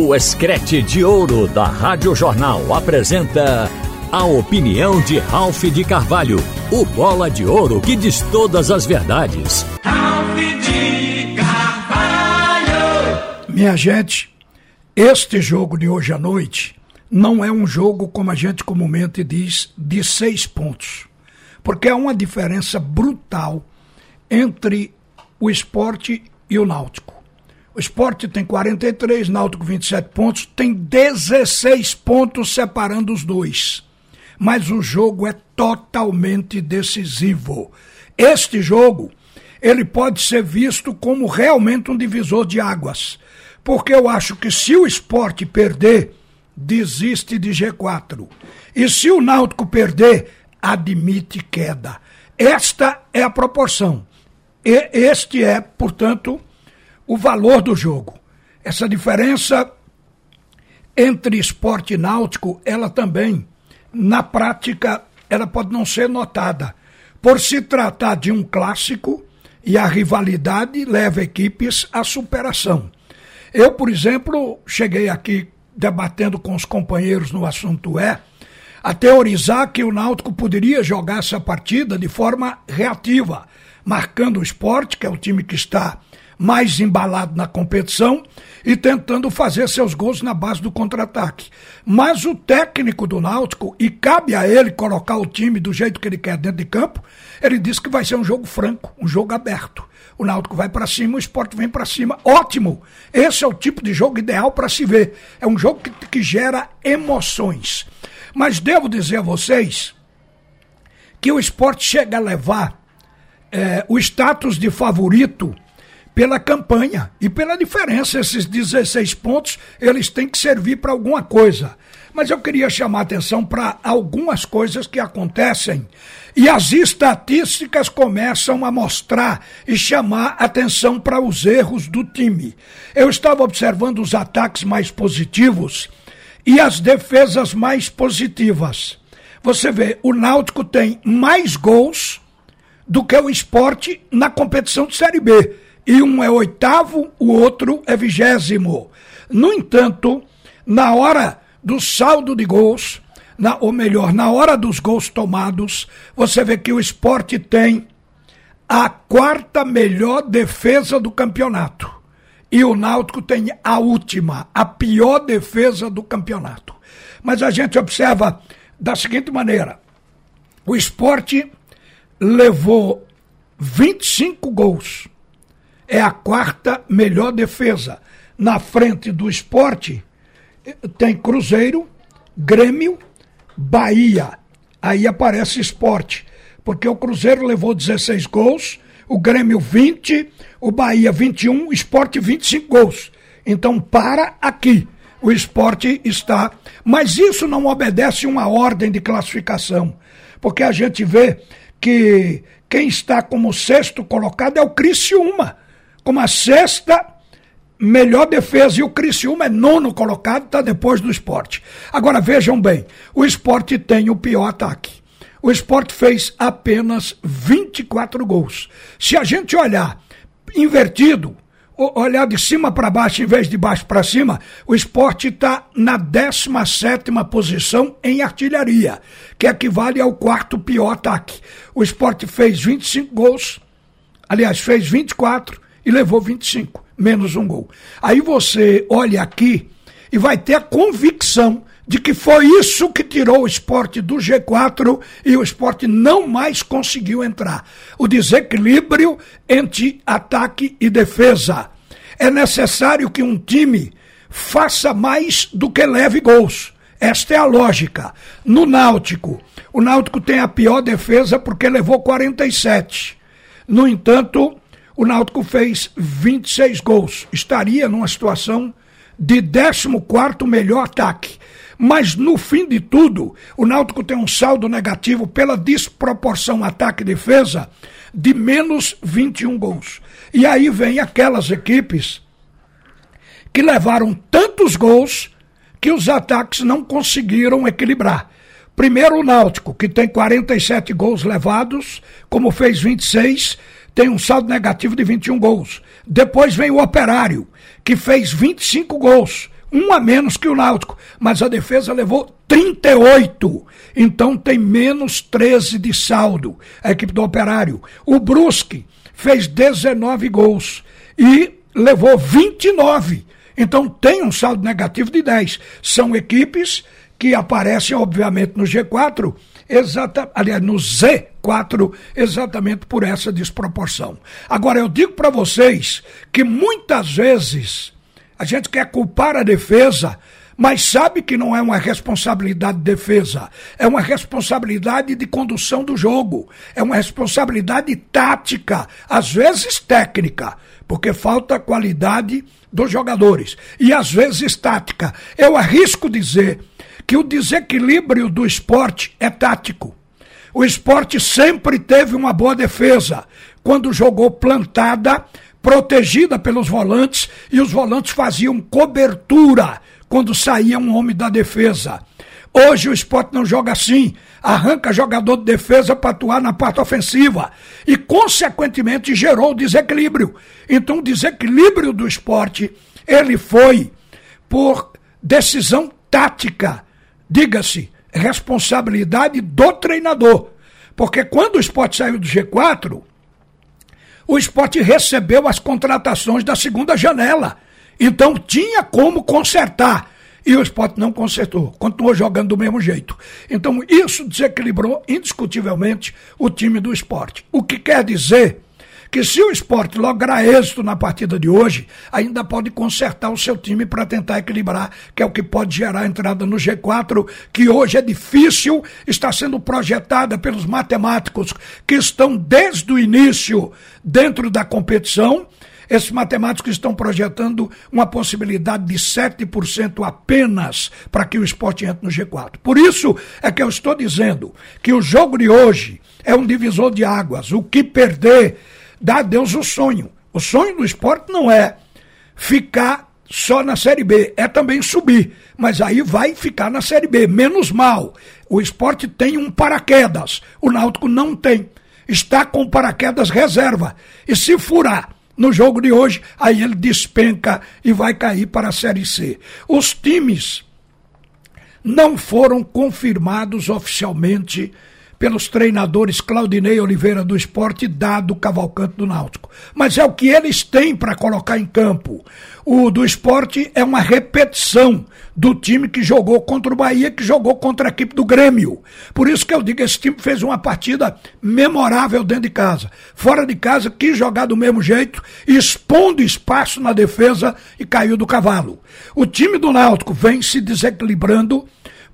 O Escrete de Ouro da Rádio Jornal apresenta a opinião de Ralph de Carvalho, o bola de ouro que diz todas as verdades. Ralph de Carvalho! Minha gente, este jogo de hoje à noite não é um jogo, como a gente comumente diz, de seis pontos. Porque há uma diferença brutal entre o esporte e o náutico. Esporte tem 43, Náutico 27 pontos, tem 16 pontos separando os dois. Mas o jogo é totalmente decisivo. Este jogo, ele pode ser visto como realmente um divisor de águas. Porque eu acho que se o esporte perder, desiste de G4. E se o Náutico perder, admite queda. Esta é a proporção. E este é, portanto, o valor do jogo. Essa diferença entre esporte e náutico, ela também, na prática, ela pode não ser notada. Por se tratar de um clássico e a rivalidade leva equipes à superação. Eu, por exemplo, cheguei aqui debatendo com os companheiros no assunto é a teorizar que o Náutico poderia jogar essa partida de forma reativa, marcando o esporte, que é o time que está mais embalado na competição e tentando fazer seus gols na base do contra-ataque. Mas o técnico do Náutico, e cabe a ele colocar o time do jeito que ele quer dentro de campo, ele disse que vai ser um jogo franco, um jogo aberto. O Náutico vai para cima, o esporte vem para cima. Ótimo! Esse é o tipo de jogo ideal para se ver. É um jogo que, que gera emoções. Mas devo dizer a vocês que o esporte chega a levar é, o status de favorito pela campanha e pela diferença. Esses 16 pontos, eles têm que servir para alguma coisa. Mas eu queria chamar a atenção para algumas coisas que acontecem e as estatísticas começam a mostrar e chamar atenção para os erros do time. Eu estava observando os ataques mais positivos e as defesas mais positivas. Você vê, o Náutico tem mais gols do que o esporte na competição de Série B e um é oitavo, o outro é vigésimo. No entanto, na hora do saldo de gols, na, ou melhor, na hora dos gols tomados, você vê que o esporte tem a quarta melhor defesa do campeonato. E o Náutico tem a última, a pior defesa do campeonato. Mas a gente observa da seguinte maneira: o esporte levou 25 gols é a quarta melhor defesa. Na frente do esporte tem Cruzeiro, Grêmio, Bahia. Aí aparece esporte. Porque o Cruzeiro levou 16 gols, o Grêmio 20, o Bahia 21, o esporte 25 gols. Então para aqui. O esporte está. Mas isso não obedece uma ordem de classificação. Porque a gente vê que quem está como sexto colocado é o Criciúma como a sexta melhor defesa e o Criciúma é nono colocado, está depois do esporte. Agora vejam bem, o esporte tem o pior ataque. O esporte fez apenas 24 gols. Se a gente olhar invertido, olhar de cima para baixo em vez de baixo para cima, o esporte está na 17 posição em artilharia, que equivale ao quarto pior ataque. O esporte fez 25 gols, aliás, fez 24 e levou 25, menos um gol. Aí você olha aqui e vai ter a convicção de que foi isso que tirou o esporte do G4 e o esporte não mais conseguiu entrar. O desequilíbrio entre ataque e defesa. É necessário que um time faça mais do que leve gols. Esta é a lógica. No Náutico, o Náutico tem a pior defesa porque levou 47. No entanto, o Náutico fez 26 gols. Estaria numa situação de 14 melhor ataque. Mas no fim de tudo, o Náutico tem um saldo negativo pela desproporção ataque-defesa de menos 21 gols. E aí vem aquelas equipes que levaram tantos gols que os ataques não conseguiram equilibrar. Primeiro o Náutico, que tem 47 gols levados, como fez 26, tem um saldo negativo de 21 gols. Depois vem o Operário, que fez 25 gols, um a menos que o Náutico, mas a defesa levou 38. Então tem menos 13 de saldo a equipe do Operário. O Brusque fez 19 gols e levou 29. Então tem um saldo negativo de 10. São equipes que aparecem, obviamente, no G4, exata, aliás, no Z4, exatamente por essa desproporção. Agora, eu digo para vocês que muitas vezes a gente quer culpar a defesa, mas sabe que não é uma responsabilidade de defesa, é uma responsabilidade de condução do jogo, é uma responsabilidade tática, às vezes técnica, porque falta qualidade dos jogadores, e às vezes tática. Eu arrisco dizer que o desequilíbrio do esporte é tático. O esporte sempre teve uma boa defesa. Quando jogou plantada, protegida pelos volantes, e os volantes faziam cobertura quando saía um homem da defesa. Hoje o esporte não joga assim, arranca jogador de defesa para atuar na parte ofensiva e, consequentemente, gerou desequilíbrio. Então, o desequilíbrio do esporte ele foi por decisão tática, diga-se, responsabilidade do treinador. Porque quando o esporte saiu do G4, o esporte recebeu as contratações da segunda janela. Então tinha como consertar. E o esporte não consertou, continuou jogando do mesmo jeito. Então isso desequilibrou indiscutivelmente o time do esporte. O que quer dizer que se o esporte lograr êxito na partida de hoje, ainda pode consertar o seu time para tentar equilibrar, que é o que pode gerar a entrada no G4, que hoje é difícil, está sendo projetada pelos matemáticos que estão desde o início dentro da competição. Esses matemáticos estão projetando uma possibilidade de 7% apenas para que o esporte entre no G4. Por isso é que eu estou dizendo que o jogo de hoje é um divisor de águas. O que perder dá a Deus o sonho. O sonho do esporte não é ficar só na Série B, é também subir. Mas aí vai ficar na Série B, menos mal. O esporte tem um paraquedas, o Náutico não tem. Está com paraquedas reserva. E se furar no jogo de hoje, aí ele despenca e vai cair para a Série C. Os times não foram confirmados oficialmente pelos treinadores Claudinei Oliveira do Esporte e Dado Cavalcante do Náutico. Mas é o que eles têm para colocar em campo. O do esporte é uma repetição do time que jogou contra o Bahia, que jogou contra a equipe do Grêmio. Por isso que eu digo, esse time fez uma partida memorável dentro de casa. Fora de casa, quis jogar do mesmo jeito, expondo espaço na defesa e caiu do cavalo. O time do Náutico vem se desequilibrando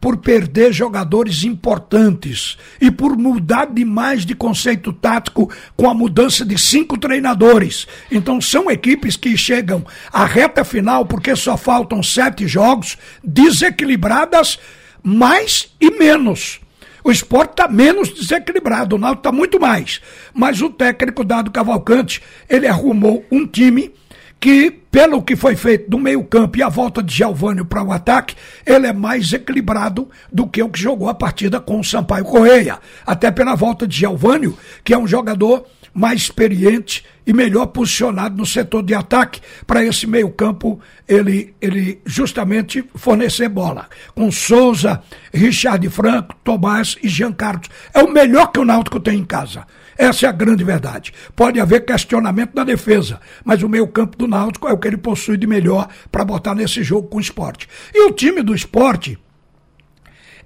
por perder jogadores importantes e por mudar demais de conceito tático com a mudança de cinco treinadores. Então são equipes que chegam à reta final porque só faltam sete jogos desequilibradas mais e menos. O esporte está menos desequilibrado, o Náutico está muito mais. Mas o técnico Dado Cavalcante, ele arrumou um time que, pelo que foi feito do meio-campo e a volta de Giovanni para o ataque, ele é mais equilibrado do que o que jogou a partida com o Sampaio Correia. Até pela volta de Giovanni, que é um jogador mais experiente e melhor posicionado no setor de ataque para esse meio-campo ele, ele justamente fornecer bola. Com Souza, Richard Franco, Tomás e Jean Carlos. É o melhor que o Náutico tem em casa. Essa é a grande verdade. Pode haver questionamento na defesa, mas o meio-campo do Náutico é o que ele possui de melhor para botar nesse jogo com o esporte. E o time do esporte,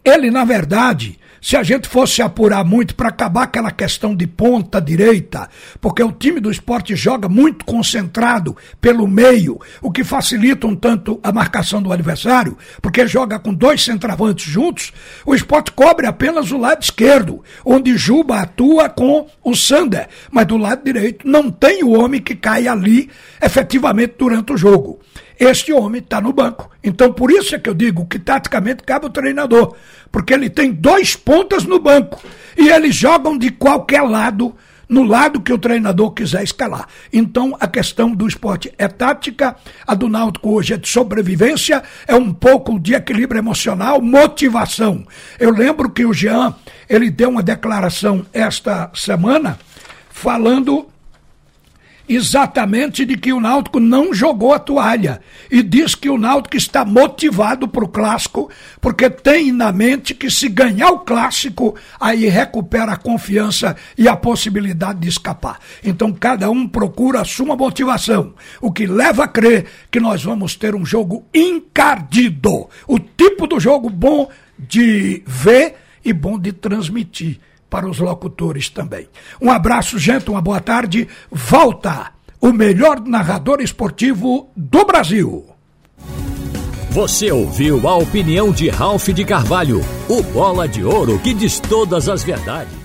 ele, na verdade, se a gente fosse apurar muito para acabar aquela questão de ponta direita, porque o time do esporte joga muito concentrado pelo meio, o que facilita um tanto a marcação do adversário, porque joga com dois centravantes juntos, o esporte cobre apenas o lado esquerdo, onde Juba atua com o Sander, mas do lado direito não tem o homem que cai ali efetivamente durante o jogo este homem está no banco. Então, por isso é que eu digo que taticamente cabe o treinador, porque ele tem dois pontas no banco e eles jogam de qualquer lado, no lado que o treinador quiser escalar. Então, a questão do esporte é tática, a do Náutico hoje é de sobrevivência, é um pouco de equilíbrio emocional, motivação. Eu lembro que o Jean, ele deu uma declaração esta semana falando exatamente de que o Náutico não jogou a toalha. E diz que o Náutico está motivado para o clássico porque tem na mente que se ganhar o clássico aí recupera a confiança e a possibilidade de escapar. Então cada um procura a sua motivação, o que leva a crer que nós vamos ter um jogo encardido, o tipo do jogo bom de ver e bom de transmitir para os locutores também. Um abraço, gente, uma boa tarde. Volta o melhor narrador esportivo do Brasil. Você ouviu a opinião de Ralph de Carvalho, o bola de ouro que diz todas as verdades.